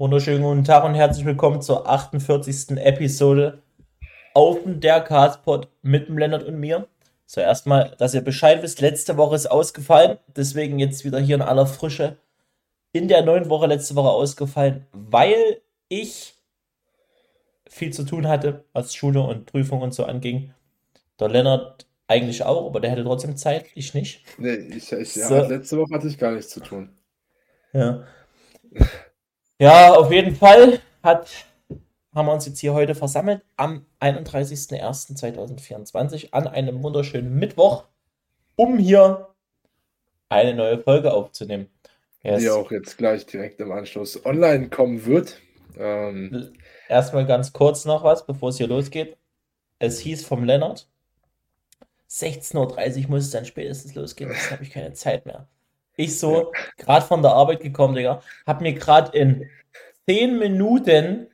Wunderschönen guten Tag und herzlich willkommen zur 48. Episode auf der Castpod mit dem Lennart und mir. Zuerst mal, dass ihr Bescheid wisst, letzte Woche ist ausgefallen, deswegen jetzt wieder hier in aller Frische. In der neuen Woche letzte Woche ausgefallen, weil ich viel zu tun hatte, was Schule und Prüfung und so anging. Der Lennart eigentlich auch, aber der hätte trotzdem Zeit, ich nicht. Nee, ich, ich so. ja, letzte Woche hatte ich gar nichts zu tun. Ja. Ja, auf jeden Fall hat, haben wir uns jetzt hier heute versammelt am 31.01.2024 an einem wunderschönen Mittwoch, um hier eine neue Folge aufzunehmen. Yes. Die auch jetzt gleich direkt im Anschluss online kommen wird. Ähm, Erstmal ganz kurz noch was, bevor es hier losgeht. Es hieß vom Lennart, 16.30 Uhr muss es dann spätestens losgehen, jetzt habe ich keine Zeit mehr. Ich so, gerade von der Arbeit gekommen, Digga, hab mir gerade in 10 Minuten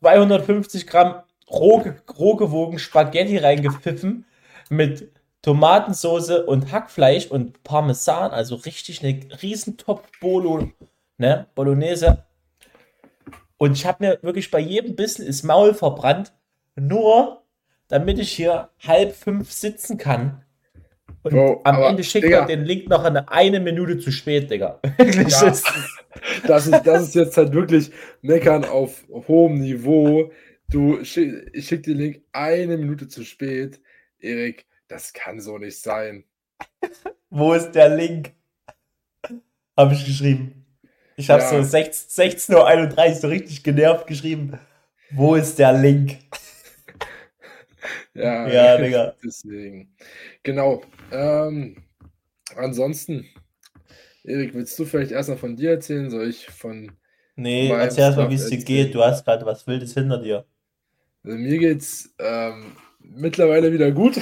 250 Gramm roh, roh gewogen Spaghetti reingepfiffen mit Tomatensoße und Hackfleisch und Parmesan, also richtig eine riesen Top Bolo, ne, Bolognese. Und ich habe mir wirklich bei jedem Bissen das Maul verbrannt, nur damit ich hier halb fünf sitzen kann. Und Bro, am aber, Ende schickt er den Link noch eine, eine Minute zu spät, Digga. Wirklich. Ja, das, ist, das ist jetzt halt wirklich Meckern auf hohem Niveau. Du, schick, ich schicke den Link eine Minute zu spät. Erik, das kann so nicht sein. Wo ist der Link? Habe ich geschrieben. Ich habe ja. so 16.31 Uhr so richtig genervt geschrieben. Wo ist der Link? Ja, ja Digga. Deswegen. Genau. Ähm, ansonsten, Erik, willst du vielleicht erstmal von dir erzählen? Soll ich von. Nee, erzähl erstmal, wie es dir geht. Du hast gerade was Wildes hinter dir. Also mir geht's ähm, mittlerweile wieder gut.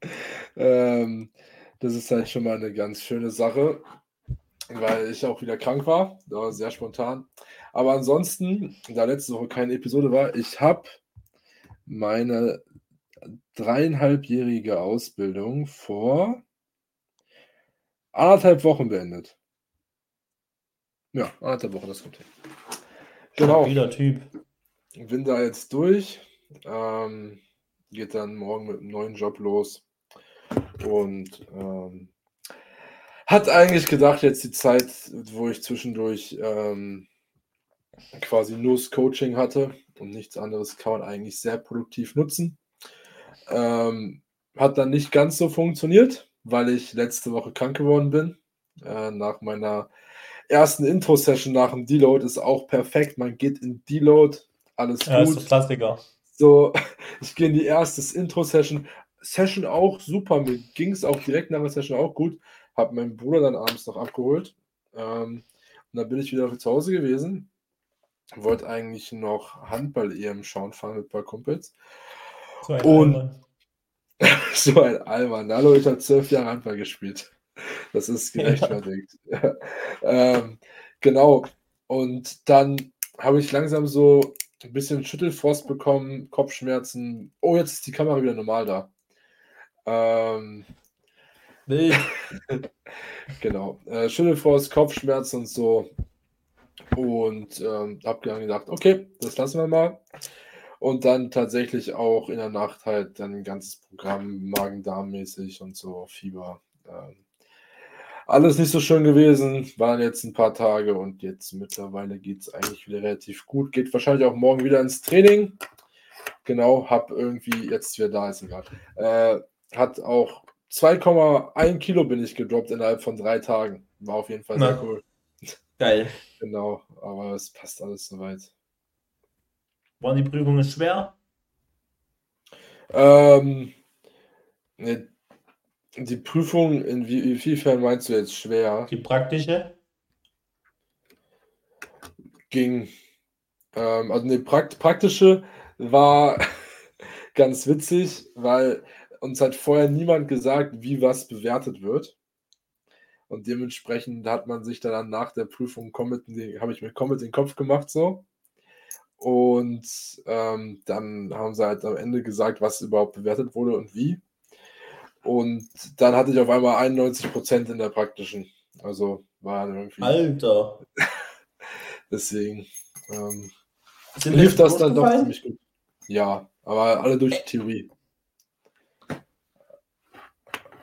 ähm, das ist halt schon mal eine ganz schöne Sache, weil ich auch wieder krank war. Das war sehr spontan. Aber ansonsten, da letzte Woche keine Episode war, ich habe meine dreieinhalbjährige Ausbildung vor anderthalb Wochen beendet. Ja, anderthalb Wochen, das kommt hin. Genau. Wieder Typ. Bin da jetzt durch. Ähm, geht dann morgen mit einem neuen Job los. Und ähm, hat eigentlich gedacht, jetzt die Zeit, wo ich zwischendurch ähm, quasi nur das Coaching hatte und nichts anderes, kann man eigentlich sehr produktiv nutzen. Ähm, hat dann nicht ganz so funktioniert, weil ich letzte Woche krank geworden bin. Äh, nach meiner ersten Intro-Session nach dem Deload ist auch perfekt. Man geht in Deload, alles ja, gut. Ist Klassiker. So, ich gehe in die erste Intro-Session. Session auch super. Mir ging es auch direkt nach der Session auch gut. Habe meinen Bruder dann abends noch abgeholt. Ähm, und dann bin ich wieder zu Hause gewesen. Wollte eigentlich noch Handball-EM schauen fahren mit ein paar Kumpels. So ein und Alman. so ein Alman. Hallo, ich habe zwölf Jahre Handball gespielt. Das ist gerechtfertigt. Ja. ähm, genau. Und dann habe ich langsam so ein bisschen Schüttelfrost bekommen, Kopfschmerzen. Oh, jetzt ist die Kamera wieder normal da. Ähm, nee. genau. Äh, Schüttelfrost, Kopfschmerzen und so. Und ähm, habe dann gedacht, okay, das lassen wir mal. Und dann tatsächlich auch in der Nacht halt dann ein ganzes Programm Magen-Darm-mäßig und so, Fieber. Ähm, alles nicht so schön gewesen, waren jetzt ein paar Tage und jetzt mittlerweile geht es eigentlich wieder relativ gut. Geht wahrscheinlich auch morgen wieder ins Training. Genau, hab irgendwie, jetzt wieder da, ist egal. Äh, hat auch 2,1 Kilo bin ich gedroppt innerhalb von drei Tagen. War auf jeden Fall Na, sehr cool. Geil. Genau, aber es passt alles soweit. Waren die Prüfungen schwer? Ähm, ne, die Prüfung, in wie, inwiefern meinst du jetzt schwer? Die praktische? Ging. Ähm, also eine Prakt praktische war ganz witzig, weil uns hat vorher niemand gesagt, wie was bewertet wird. Und dementsprechend hat man sich dann nach der Prüfung habe ich mir Comet den Kopf gemacht so. Und ähm, dann haben sie halt am Ende gesagt, was überhaupt bewertet wurde und wie. Und dann hatte ich auf einmal 91% in der praktischen. Also war irgendwie. Alter! Deswegen ähm, welche das dann doch ziemlich gut. Ja, aber alle durch die Theorie.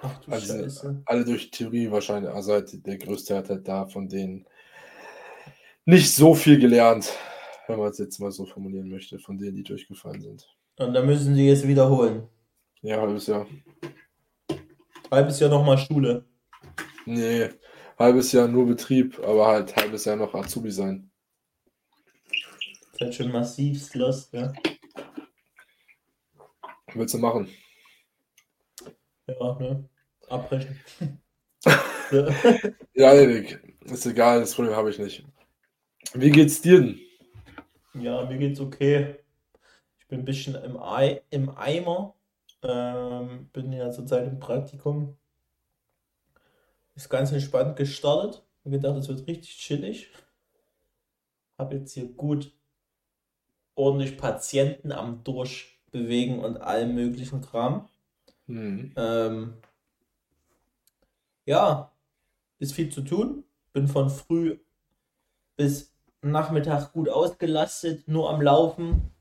Ach du Also, Scheiße. alle durch Theorie wahrscheinlich. Also halt der größte hat halt da von denen nicht so viel gelernt, wenn man es jetzt mal so formulieren möchte, von denen, die durchgefallen sind. Und dann müssen sie jetzt wiederholen. Ja, halbes Jahr. Halbes Jahr nochmal Schule. Nee, halbes Jahr nur Betrieb, aber halt halbes Jahr noch Azubi sein. Das ist halt schon massivst lost, ja. Willst du machen? Ja, ne? Abbrechen. ja. Erik, ist egal, das Problem habe ich nicht. Wie geht's dir denn? ja, mir geht's okay. Ich bin ein bisschen im, Ei, im Eimer. Ähm, bin ja zurzeit im Praktikum. Ist ganz entspannt gestartet. Hab gedacht, es wird richtig chillig. Hab jetzt hier gut ordentlich Patienten am Durchbewegen und allem möglichen Kram. Hm. Ähm, ja, ist viel zu tun. Bin von früh bis Nachmittag gut ausgelastet, nur am Laufen.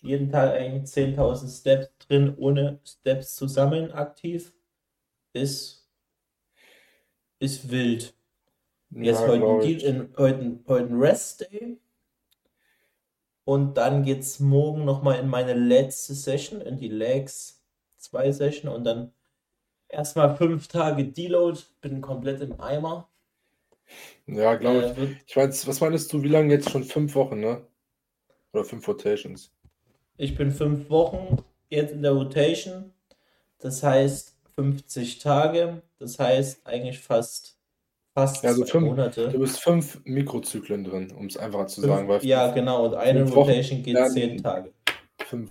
Jeden Tag eigentlich 10.000 Steps drin, ohne Steps zu sammeln aktiv. Ist, ist wild. Jetzt Ja, heute, in, heute, heute ein Rest Day. Und dann geht es morgen nochmal in meine letzte Session, in die Legs 2 Session. Und dann erstmal fünf Tage Deload. Bin komplett im Eimer. Ja, glaube ich. Äh, wird, Ich weiß, was meinst du, wie lange jetzt schon? Fünf Wochen, ne? Oder fünf Rotations. ich bin fünf Wochen jetzt in der Rotation. Das heißt 50 Tage. Das heißt eigentlich fast, fast Ja, also zwei fünf- Monate. Du bist fünf Mikrozyklen drin, um es einfacher zu Fünf- sagen, ja, genau. Und eine fünf Wochen Rotation geht werden- zehn Tage. fünf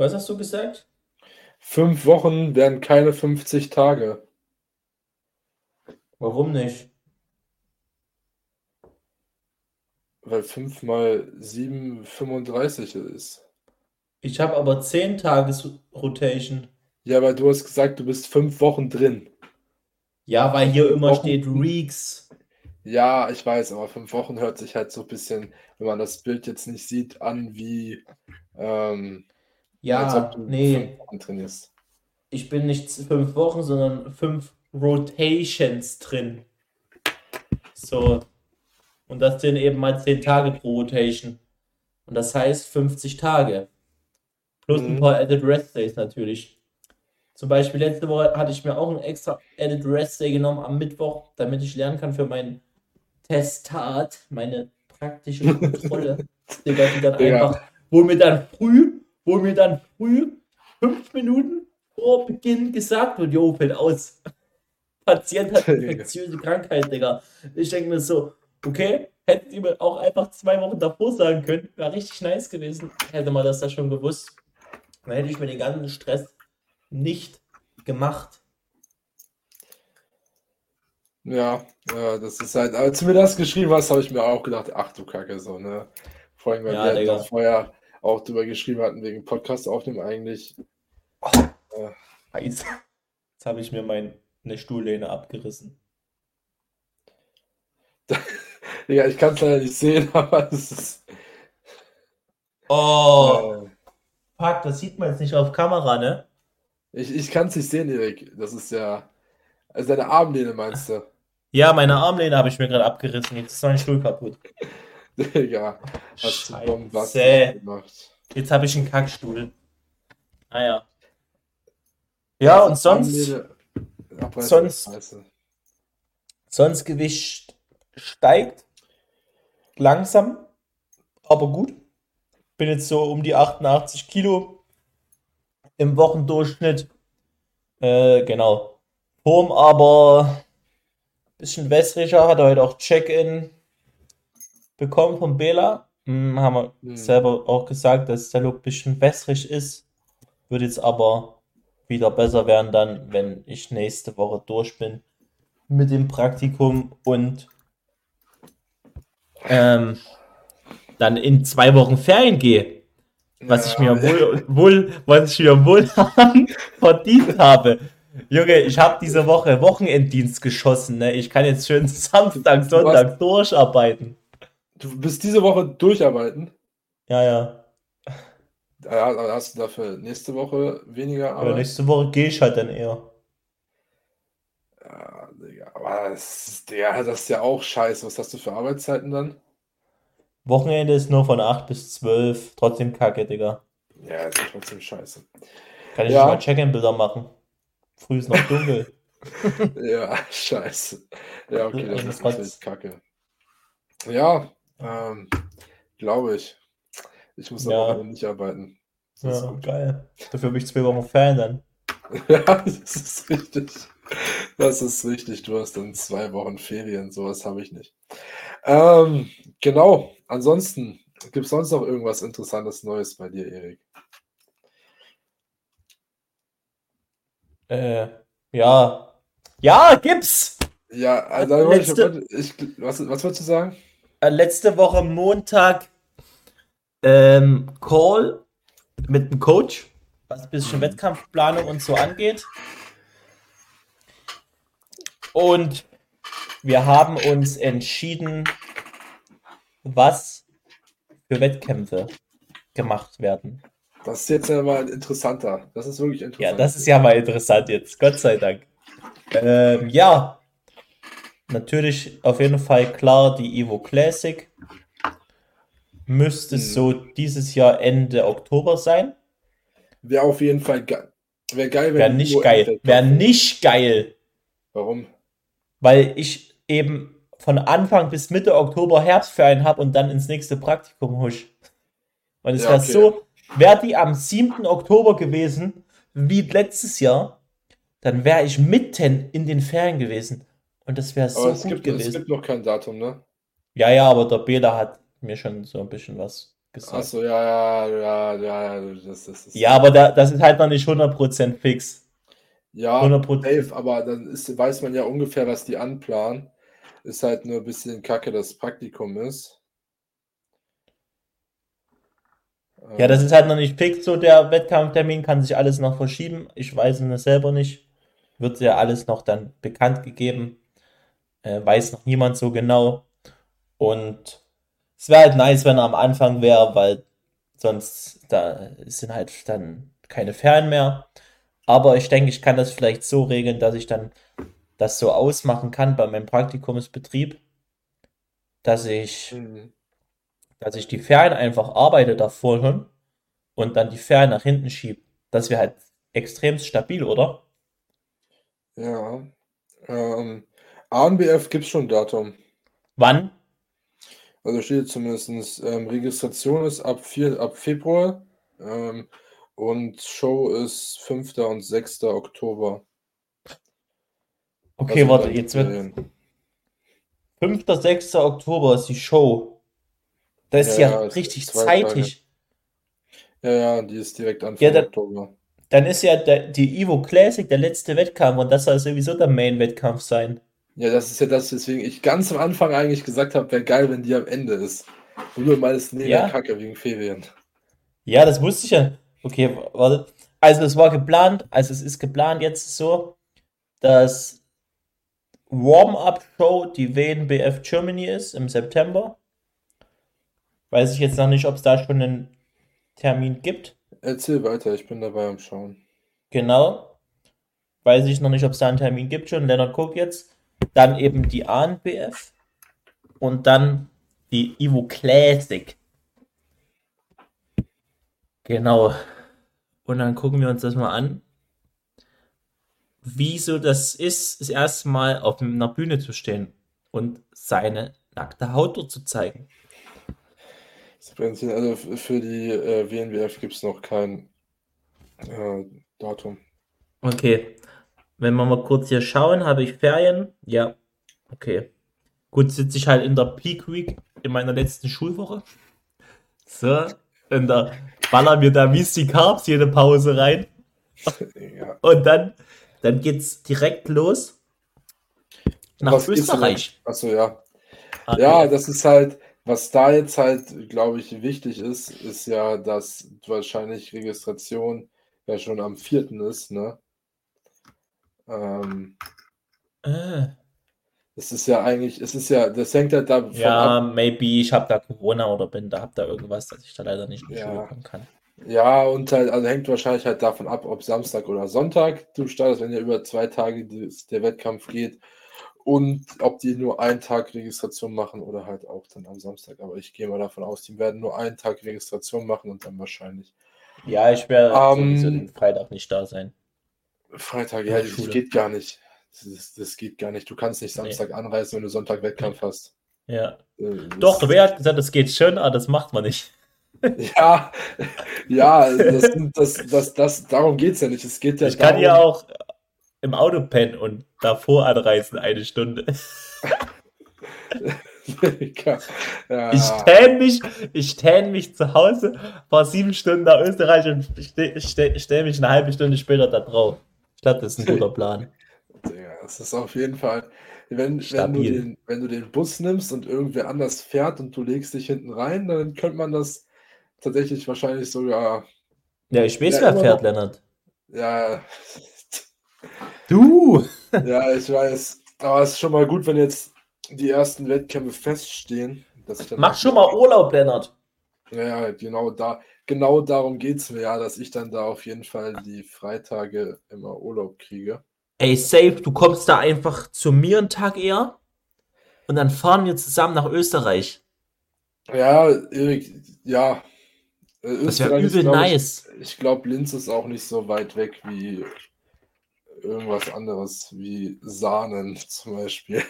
Was hast du gesagt? Fünf Wochen wären keine 50 Tage. Warum nicht? Weil 5 mal 7 35 ist. Ich habe aber 10 Tages Rotation. Ja, aber du hast gesagt, du bist fünf Wochen drin. Ja, weil hier immer Wochen. steht Weeks. Ja, ich weiß, aber fünf Wochen hört sich halt so ein bisschen, wenn man das Bild jetzt nicht sieht, an wie ähm, Ja, nee, trainierst. ich bin nicht fünf Wochen, sondern fünf Rotations drin. So. Und das sind eben mal 10 Tage pro Rotation. Und das heißt 50 Tage. Plus ein Mhm. paar Added Rest Days natürlich. Zum Beispiel letzte Woche hatte ich mir auch einen extra Added Rest Day genommen am Mittwoch, damit ich lernen kann für mein Testat, meine praktische Kontrolle. Digga, die dann Digga. einfach, wo mir dann früh, wo mir dann früh, fünf Minuten vor Beginn gesagt wird, jo, fällt aus. Patient hat infektiöse Krankheit, Digga. Ich denke mir so, okay, hättet ihr mir auch einfach zwei Wochen davor sagen können, wäre richtig nice gewesen, hätte man das da schon gewusst. Dann hätte ich mir den ganzen Stress nicht gemacht. Ja, ja, das ist halt, als du mir das geschrieben hast, habe ich mir auch gedacht, ach du Kacke, so, ne? Vor allem, weil Ja, wir halt vorher auch drüber geschrieben hatten, wegen Podcast aufnehmen eigentlich. Scheiße. Jetzt habe ich mir meine Stuhllehne abgerissen. Digga, ich kann es leider nicht sehen, aber es ist. Oh, Äh, fuck, das sieht man jetzt nicht auf Kamera, ne? ich ich kann es nicht sehen, Erik. Das ist ja. Also deine Armlehne meinst du? Ja, meine Armlehne habe ich mir gerade abgerissen. Jetzt ist mein Stuhl kaputt. Digga, hast du Bombenbast Scheiße. gemacht. Jetzt habe ich einen Kackstuhl. Naja. Ja, und sonst, sonst- scheiße. sonst Gewicht steigt. Langsam, aber gut. Bin jetzt so um die 88 Kilo im Wochendurchschnitt. Äh, genau. Form aber bisschen wässriger. Hat heute auch Check-in bekommen von Bela. Hm, haben wir Hm. selber auch gesagt, dass der Look ein bisschen wässrig ist. Wird jetzt aber wieder besser werden dann, wenn ich nächste Woche durch bin mit dem Praktikum und ähm, dann in zwei Wochen Ferien gehe. was ich mir wohl, wohl, was ich mir wohl verdient habe. Junge, ich habe diese Woche Wochenenddienst geschossen. Ne? Ich kann jetzt schön Samstag, Sonntag durcharbeiten. Du bist diese Woche durcharbeiten? Ja, ja. Ja, hast du dafür nächste Woche weniger Arbeit? Ja, nächste Woche gehe ich halt dann eher. Ja, Digga, aber das ist, Digga, das ist ja auch scheiße. Was hast du für Arbeitszeiten dann? Wochenende ist nur von 8 bis 12. Trotzdem kacke, Digga. Ja, ist trotzdem scheiße. Kann ich ja. mal Check-in-Bilder machen? Früh ist noch dunkel. ja, scheiße. Ja, okay, das, ist kacke. Ja, ähm, glaube ich. Ich muss ja. aber nicht arbeiten. Das ja, geil. Dafür habe ich zwei Wochen Fan dann. ja, das ist richtig. Das ist richtig. Du hast dann zwei Wochen Ferien. Sowas habe ich nicht. Ähm, genau. Ansonsten, gibt es sonst noch irgendwas Interessantes Neues bei dir, Erik? Äh, ja. Ja, gibt's! Ja, also letzte, ich, was, was wolltest du sagen? Äh, letzte Woche Montag ähm, Call mit dem Coach, was ein bisschen Wettkampfplanung und so angeht. Und wir haben uns entschieden, was für Wettkämpfe gemacht werden. Das ist jetzt ja mal interessanter. Das ist wirklich interessant. Ja, das ist ja mal interessant jetzt. Gott sei Dank. Ähm, ja, natürlich auf jeden Fall klar die Evo Classic. Müsste hm. so dieses Jahr Ende Oktober sein. Wäre auf jeden Fall geil. Wäre geil, wenn Wäre nicht geil. Wäre nicht geil. Warum? Weil ich eben von Anfang bis Mitte Oktober Herbstferien habe und dann ins nächste Praktikum husch. Und es ja, wäre okay. so, wäre die am 7. Oktober gewesen, wie letztes Jahr, dann wäre ich mitten in den Ferien gewesen. Und das wäre so gut gibt, gewesen. Es gibt noch kein Datum, ne? Ja, ja, aber der Bela hat mir schon so ein bisschen was gesagt. Achso, ja, ja, ja, ja, das, das ist. Ja, aber da, das ist halt noch nicht 100% fix. Ja, 100%. Safe, aber dann ist, weiß man ja ungefähr, was die anplanen. Ist halt nur ein bisschen kacke, dass Praktikum ist. Ja, das ist halt noch nicht fix, so der Wettkampftermin, kann sich alles noch verschieben. Ich weiß es selber nicht. Wird ja alles noch dann bekannt gegeben. Äh, weiß noch niemand so genau. Und es wäre halt nice, wenn er am Anfang wäre, weil sonst da sind halt dann keine Ferien mehr. Aber ich denke, ich kann das vielleicht so regeln, dass ich dann das so ausmachen kann bei meinem Praktikumsbetrieb, dass ich, mhm. dass ich die Ferien einfach arbeite davor schon und dann die Ferien nach hinten schiebe. Das wäre halt extrem stabil, oder? Ja. Ähm, ANBF gibt es schon Datum. Wann? Also steht zumindest, ähm, Registration ist ab, 4, ab Februar ähm, und Show ist 5. und 6. Oktober. Okay, also warte, jetzt wird. 5. 6. Oktober ist die Show. Das ist ja, ja richtig zeitig. Ja, ja, die ist direkt Anfang ja, dann, Oktober. Dann ist ja der, die Evo Classic der letzte Wettkampf und das soll sowieso der Main-Wettkampf sein. Ja, das ist ja das, weswegen ich ganz am Anfang eigentlich gesagt habe, wäre geil, wenn die am Ende ist. Und du meinst, nee, ja. Kacke wegen Ferien. Ja, das wusste ich ja. Okay, warte. Also es war geplant, also es ist geplant jetzt so, dass Warm-Up-Show, die WNBF Germany ist im September. Weiß ich jetzt noch nicht, ob es da schon einen Termin gibt. Erzähl weiter, ich bin dabei am Schauen. Genau. Weiß ich noch nicht, ob es da einen Termin gibt schon. Lennart guckt jetzt. Dann eben die ANBF. Und dann die Evo Classic. Genau. Und dann gucken wir uns das mal an wieso das ist, das erste Mal auf einer Bühne zu stehen und seine nackte Haut dort zu zeigen. Also für die äh, WNBF gibt es noch kein äh, Datum. Okay. Wenn wir mal kurz hier schauen, habe ich Ferien? Ja. Okay. Gut, sitze ich halt in der Peak Week in meiner letzten Schulwoche. So, und da ballern wir da mies die Carbs jede Pause rein. Ja. Und dann dann geht's direkt los nach Was Österreich. Achso, ja. Okay. Ja, das ist halt, Was da jetzt halt, glaube ich, wichtig ist, ist ja, dass wahrscheinlich Registration ja schon am 4. ist, ne? Ähm, Äh, es ist ja eigentlich, es ist ja, das hängt halt davon ja, ab. maybe ich habe da Corona oder bin da, hab da irgendwas, dass ich da leider nicht in die Ja. Schule kommen kann. Ja, und halt, also hängt wahrscheinlich halt davon ab, ob Samstag oder Sonntag du startest, wenn ja über zwei Tage des- der Wettkampf geht. Und ob die nur einen Tag Registration machen oder halt auch dann am Samstag. Aber ich gehe mal davon aus, die werden nur einen Tag Registration machen und dann wahrscheinlich Ja, ich werde Ähm, sowieso den Freitag nicht da sein. Freitag. Ja, das Schule. geht gar nicht. Das, das geht gar nicht. Du kannst nicht Nee. Samstag anreisen, wenn du Sonntag Wettkampf hast. Ja. Äh, Doch, wer hat gesagt, das geht schon, aber das macht man nicht. Ja, ja, das, das, das, das, darum geht es ja nicht. Es geht ja Ich kann darum, ja auch im Auto pennen und davor anreisen eine Stunde. ja, Ich tan mich, ich mich zu Hause, fahr sieben Stunden nach Österreich und stelle stell, stell mich eine halbe Stunde später da drauf. Ich glaube, das ist ein guter Plan. Digga, es ist auf jeden Fall, wenn, wenn, du den, wenn du den Bus nimmst und irgendwer anders fährt und du legst dich hinten rein, dann könnte man das tatsächlich wahrscheinlich sogar, Ja, ich weiß, Ja, wer fährt, noch. Lennart. ja, Du! ja, ich weiß. Aber es ist schon mal gut, wenn jetzt die ersten Wettkämpfe feststehen. Mach schon mal Urlaub, Lennart. Ja, ja, genau da, genau darum geht es mir ja, dass ich dann da auf jeden Fall die Freitage immer Urlaub kriege. Ey, safe, du kommst da einfach zu mir einen Tag eher und dann fahren wir zusammen nach Österreich. Ja, Erik, ja. Äh, Das wäre übel glaub ich, nice. Ich glaube, Linz ist auch nicht so weit weg wie irgendwas anderes, wie Sahnen zum Beispiel.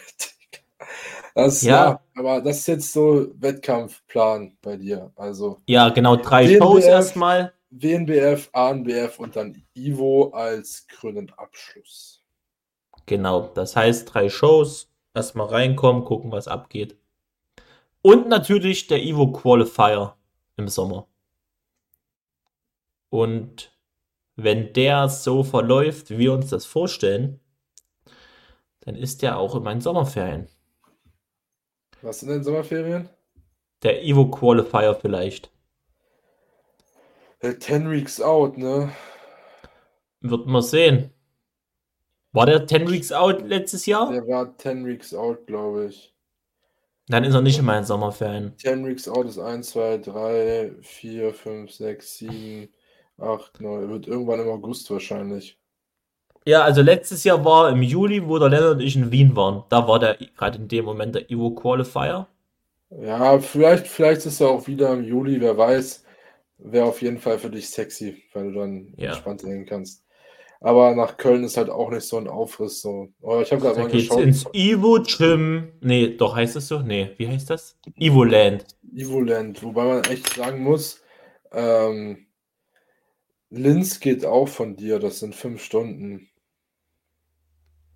Das, Ja. ja. aber das ist jetzt so Wettkampfplan bei dir. Also Ja, genau, drei DNBF. Shows erstmal. WNBF, ANBF und dann Ivo als grünen Abschluss. Genau, das heißt drei Shows, erstmal reinkommen, gucken, was abgeht. Und natürlich der Evo Qualifier im Sommer. Und wenn der so verläuft, wie wir uns das vorstellen, dann ist der auch in meinen Sommerferien. Was sind denn Sommerferien? Der Evo Qualifier vielleicht. Äh, Ten Weeks out, ne? Wird man sehen. War der 10 Weeks out letztes Jahr? Der war Ten Weeks out, glaube ich. Dann ist er nicht in meinen Sommerferien. Ten Weeks out ist 1, 2, 3, 4, 5, 6, 7, 8, 9. Wird irgendwann im August wahrscheinlich. Ja, also letztes Jahr war im Juli, wo der Lennart und ich in Wien waren. Da war der gerade in dem Moment der Evo Qualifier. Ja, vielleicht, vielleicht ist er auch wieder im Juli, wer weiß. Wäre auf jeden Fall für dich sexy, weil du dann Ja. entspannt hängen kannst. Aber nach Köln ist halt auch nicht so ein Aufriss. So. Oh, ich habe gerade mal geschaut. ins Evo Gym. Nee, doch heißt es so? Nee, wie heißt das? Evo Land. Evoland, wobei man echt sagen muss, ähm, Linz geht auch von dir, das sind fünf Stunden.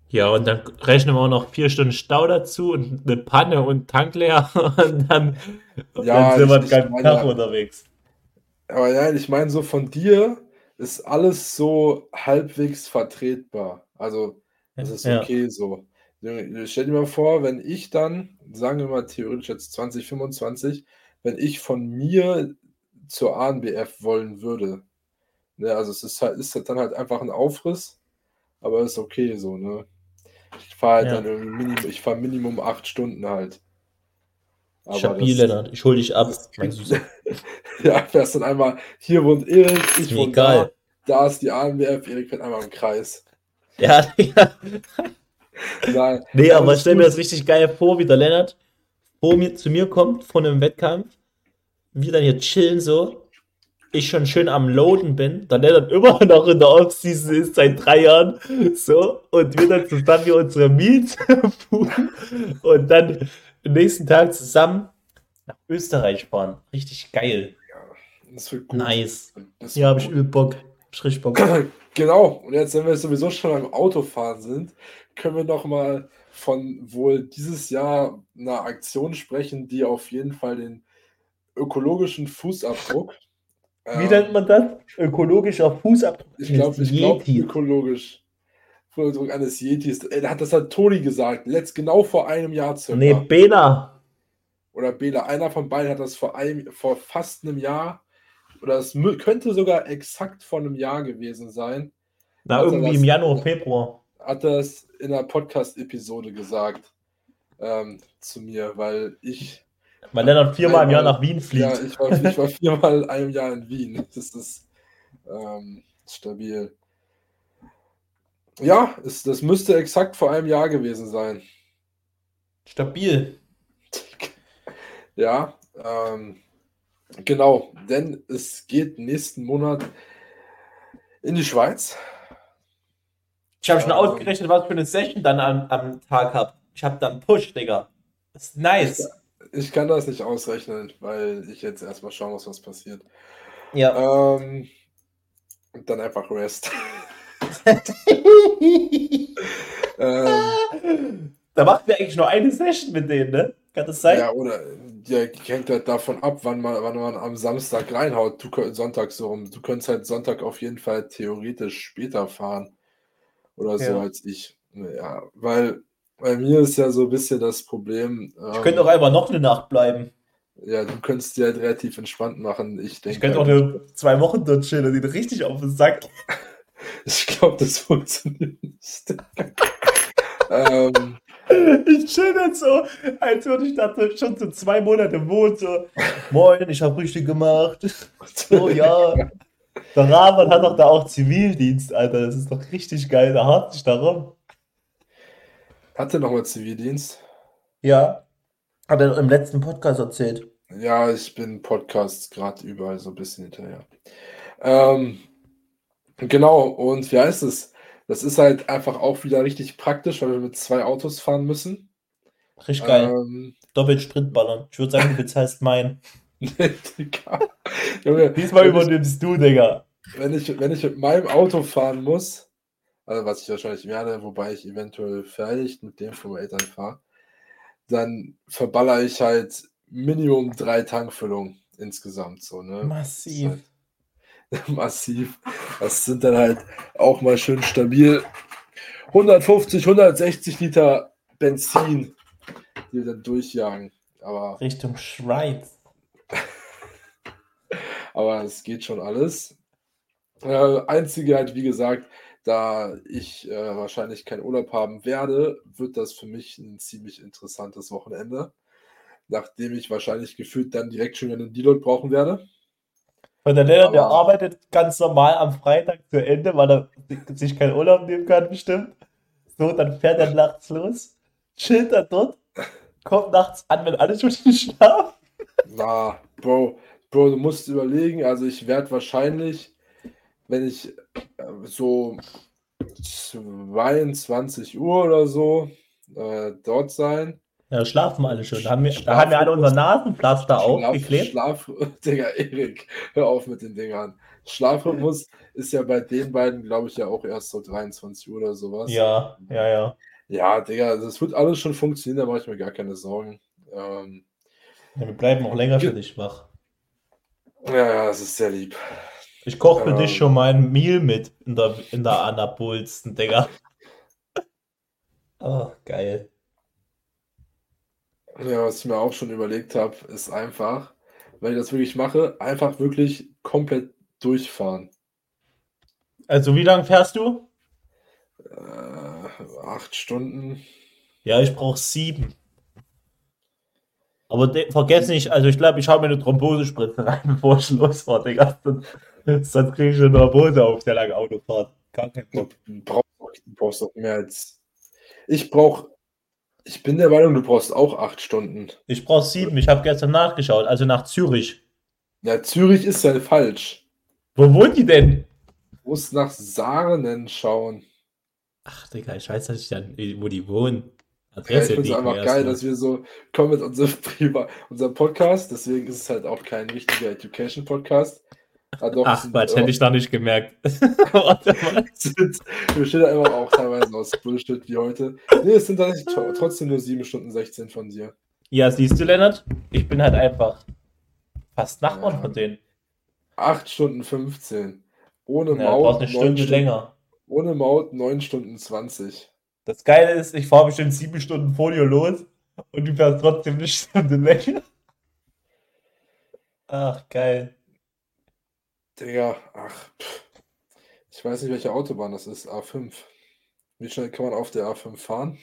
Ja, und dann rechnen wir auch noch vier Stunden Stau dazu und eine Panne und Tank leer. Und dann, und Ja, dann sind wir den ich ganzen Tag ja- unterwegs. Aber nein, ich meine, so von dir ist alles so halbwegs vertretbar. Also, das ist Ja. okay so. Stell dir mal vor, wenn ich dann, sagen wir mal theoretisch jetzt 2025, wenn ich von mir zur ANBF wollen würde. Ne, also es ist halt, ist halt dann halt einfach ein Aufriss, aber ist okay so, ne? Ich fahre halt Ja. dann irgendwie Minimum, ich fahre Minimum acht Stunden halt. Aber Stabil, das- Lennart. Ich hol dich ab. Ja, fährst dann einmal, hier wohnt Erik, ich wohne egal. da, da ist die ANBF, Erik fährt einmal im Kreis. Ja, ja. Nein, Nee, aber Alles stell mir das richtig geil vor, wie der Lennart vor mir, zu mir kommt von einem Wettkampf. Wir dann hier chillen so. Ich schon schön am Loaden bin. Der Lennart immer noch in der Offseason ist seit drei Jahren. So. Und wir dann zusammen hier unsere Meals. Und dann am nächsten Tag zusammen nach Österreich fahren. Richtig geil. das wird gut. Nice. Das Ja, hab wird ich übel Bock. Hab ich richtig Bock. Genau, und jetzt, wenn wir sowieso schon beim Autofahren sind, können wir noch mal von wohl dieses Jahr einer Aktion sprechen, die auf jeden Fall den ökologischen Fußabdruck. Wie ähm, nennt man das? Ökologischer Fußabdruck. Ich glaube, ich glaube, ökologisch. Fußabdruck eines Yetis. Ey, das hat das hat Toni gesagt, letzt genau vor einem Jahr circa. Nee, Bena. oder Bela, einer von beiden hat das vor, einem, vor fast einem Jahr, oder es könnte sogar exakt vor einem Jahr gewesen sein, Na, irgendwie das- im Januar, Februar. hat er es in einer Podcast-Episode gesagt ähm, zu mir, weil ich, Weil Lennart viermal im Jahr nach Wien fliegt. ja, ich war, ich war viermal in einem Jahr in Wien. Das ist ähm, stabil. Ja, es, das müsste exakt vor einem Jahr gewesen sein. Stabil. Ja, ähm, genau, denn es geht nächsten Monat in die Schweiz. Ich habe schon Ähm. ausgerechnet, was für eine Session dann am, am Tag hab. Ich habe dann Push, Digga. Das ist nice. Ich kann das nicht ausrechnen, weil ich jetzt erstmal schauen muss, was passiert. Ja. Ähm, und dann einfach Rest. ähm, da macht wir eigentlich nur eine Session mit denen, ne? Kann das sein? ja, oder ja, hängt halt davon ab, wann man, wann man am Samstag reinhaut. Du Sonntag so rum. Du könntest halt Sonntag auf jeden Fall theoretisch später fahren. Oder so Ja. als ich. Ja, weil bei mir ist ja so ein bisschen das Problem. Ich ähm, könnte auch einfach noch eine Nacht bleiben. Ja, du könntest dir halt relativ entspannt machen. Ich denke, Ich könnte auch eine zwei Wochen dort chillen und die richtig auf den Sack. ich glaube, das funktioniert nicht. ähm, Ich chill jetzt so, als würde ich da schon so zwei Monate wohnen. So, moin, ich habe richtig gemacht. Oh ja. Der Rahman hat doch da auch Zivildienst, Alter. Das ist doch richtig geil. Da hart sich darum. hatte nochmal Zivildienst. Ja. Hat er im letzten Podcast erzählt. Ja, ich bin Podcasts gerade überall so ein bisschen hinterher. Ähm, genau, und wie heißt es? Das ist halt einfach auch wieder richtig praktisch, weil wir mit zwei Autos fahren müssen. Richtig geil. Ähm, Doppelt Sprintballern. Ich würde sagen, du bezahlst meinen. Digga. Junge, Diesmal wenn ich- übernimmst du, Digga. wenn ich, wenn ich mit meinem Auto fahren muss, also was ich wahrscheinlich werde, wobei ich eventuell fertig mit dem von meinen Eltern fahre, dann verballer ich halt Minimum drei Tankfüllungen insgesamt so, ne? Massiv. Halt massiv. Das sind dann halt auch mal schön stabil 150, 160 Liter Benzin, die wir dann durchjagen. Aber Richtung Schweiz. Aber es geht schon alles. Äh, einzige halt, wie gesagt, da ich äh, wahrscheinlich keinen Urlaub haben werde, wird das für mich ein ziemlich interessantes Wochenende. Nachdem ich wahrscheinlich gefühlt dann direkt schon einen Deload brauchen werde. Und der Lehrer, der arbeitet ganz normal am Freitag zu Ende, weil er sich keinen Urlaub nehmen kann, bestimmt. So, dann fährt er nachts los, chillt er dort, kommt nachts an, wenn alle schon schlafen. Na, Bro, Bro, du musst überlegen, also ich werde wahrscheinlich, wenn ich so 22 Uhr oder so äh, dort sein. Ja, schlafen alle schon. Da haben wir, da haben wir alle unser Nasenpflaster aufgeklebt. Schlaf, Digga, Erik, hör auf mit den Dingern. Schlafrhythmus ist ja bei den beiden, glaube ich, ja auch erst so 23 Uhr oder sowas. Ja, ja, ja. Ja, Digga, das wird alles schon funktionieren, da mache ich mir gar keine Sorgen. Ähm, Ja, Wir bleiben auch länger für dich wach. ja, ja, das ist sehr lieb. Ich koche für Ähm. dich schon mal ein Meal mit in der, in der Anabolsten, Digga. Oh, geil. Ja, was ich mir auch schon überlegt habe, ist einfach, wenn ich das wirklich mache, einfach wirklich komplett durchfahren. Also, wie lange fährst du? Äh, acht Stunden. Ja, ich brauche sieben. Aber vergiss nicht, also ich glaube, ich hau mir eine Thrombosespritze rein, bevor ich losfahre, Digga. Sonst, kriege ich eine Thrombose auf der langen Autofahrt. Gar kein Du Problem. brauchst, du brauchst doch mehr als. Ich brauche. Ich bin der Meinung, du brauchst auch acht Stunden. Ich brauche sieben, ich habe gestern nachgeschaut, also nach Zürich. Ja, Zürich ist ja falsch. Wo wohnt die denn? Du musst nach Sarnen schauen. Ach, Digga, ich weiß nicht, dann, wo die wohnen. Ja, ich finde es einfach geil, dass wir so kommen mit unserem Priva unser Podcast. Deswegen ist es halt auch kein richtiger Education-Podcast. Ah, doch, Ach, Quatsch, hätte ich noch nicht gemerkt. Wir stehen da immer auch teilweise aus Bullshit wie heute. Nee, es sind tatsächlich trotzdem nur 7 Stunden 16 von dir. Ja, siehst du, Lennart? Ich bin halt einfach fast Nachbarn Ja. von denen. 8 Stunden 15. Ohne Ja, Maut. eine 9 Stunde Stunden, länger. Ohne Maut 9 Stunden 20. Das Geile ist, ich fahre bestimmt sieben Stunden vor dir los Und du fährst trotzdem eine Stunde länger. Ach, geil. Digga, ach. Pff. Ich weiß nicht, welche Autobahn das ist. A5. Wie schnell kann man auf der A5 fahren?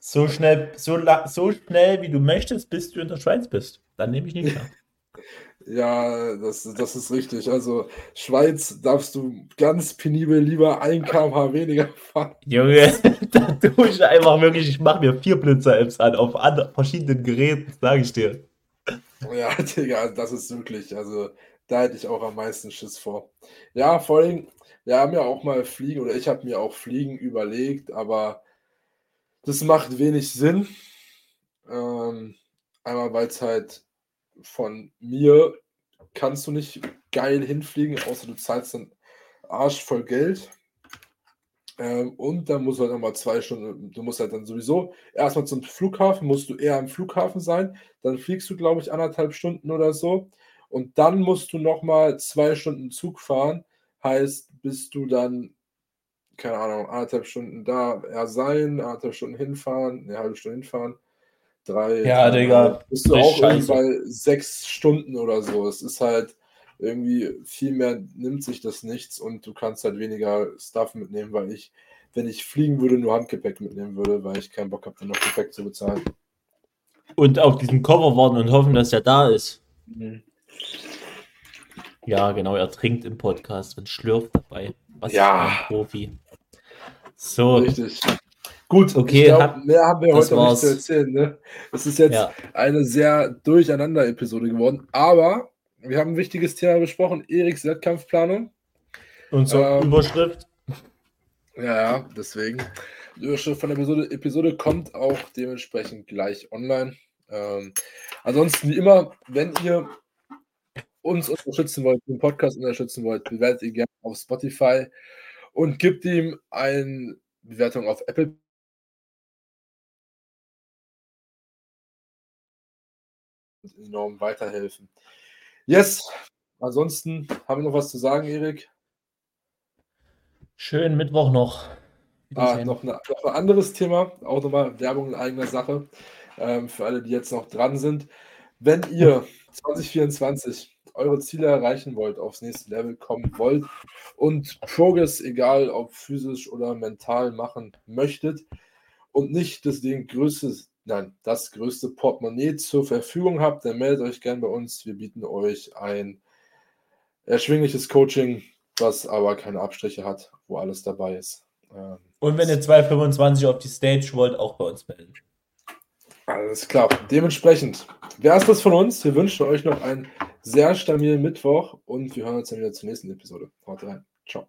So schnell, so, so schnell wie du möchtest, bis du in der Schweiz bist. Dann nehme ich nicht mehr. Ja, das, das ist richtig. Also Schweiz darfst du ganz penibel lieber 1 km weniger fahren. Junge, da tue ich einfach wirklich, ich mache mir vier Blitzer-Apps an auf verschiedenen Geräten, sage ich dir. Ja, Digga, das ist wirklich, also da hätte ich auch am meisten Schiss vor. Ja, vor allem, wir haben ja auch mal Fliegen, oder ich habe mir auch Fliegen überlegt, aber das macht wenig Sinn. Ähm, einmal, weil es halt von mir kannst du nicht geil hinfliegen, außer du zahlst dann Arsch voll Geld. Ähm, und dann musst du halt nochmal zwei Stunden, du musst halt dann sowieso erstmal zum Flughafen, musst du eher am Flughafen sein, dann fliegst du, glaube ich, anderthalb Stunden oder so. Und dann musst du nochmal zwei Stunden Zug fahren. Heißt, bist du dann, keine Ahnung, anderthalb Stunden da eher sein, anderthalb Stunden hinfahren, eine halbe Stunde hinfahren, drei. Ja, Digga. Bist du auch irgendwie bei sechs Stunden oder so. Es ist halt irgendwie viel mehr nimmt sich das nichts und du kannst halt weniger Stuff mitnehmen, weil ich, wenn ich fliegen würde, nur Handgepäck mitnehmen würde, weil ich keinen Bock habe, dann noch Gepäck zu bezahlen. Und auf diesen Cover warten und hoffen, dass er da ist. Mhm. Ja, genau, er trinkt im Podcast und schlürft dabei. Was ja. ein Profi. So. Richtig. Gut, okay. Glaub, hab, mehr haben wir heute noch nicht zu erzählen. Ne? Es ist jetzt ja. eine sehr durcheinander Episode geworden, aber wir haben ein wichtiges Thema besprochen: Eriks Wettkampfplanung. Und so ähm, Überschrift. Ja, ja, deswegen. Die Überschrift von der Episode, Episode kommt auch dementsprechend gleich online. Ähm, ansonsten, wie immer, wenn ihr uns unterstützen wollt, den Podcast unterstützen wollt, bewertet ihr gerne auf Spotify und gibt ihm eine Bewertung auf Apple. enorm weiterhelfen. Yes. Ansonsten haben wir noch was zu sagen, Erik? Schönen Mittwoch noch. Ah, noch, eine, noch, ein anderes Thema, auch nochmal Werbung in eigener Sache, ähm, für alle, die jetzt noch dran sind. Wenn ihr 2024 eure Ziele erreichen wollt, aufs nächste Level kommen wollt und Progress, egal ob physisch oder mental, machen möchtet und nicht das Ding größtes, nein, das größte Portemonnaie zur Verfügung habt, dann meldet euch gerne bei uns. Wir bieten euch ein erschwingliches Coaching, was aber keine Abstriche hat, wo alles dabei ist. Ähm, und wenn ihr 2,25 auf die Stage wollt, auch bei uns melden. Alles klar. Dementsprechend wäre es das von uns. Wir wünschen euch noch einen sehr stabilen Mittwoch und wir hören uns dann wieder zur nächsten Episode. Haut rein. Ciao.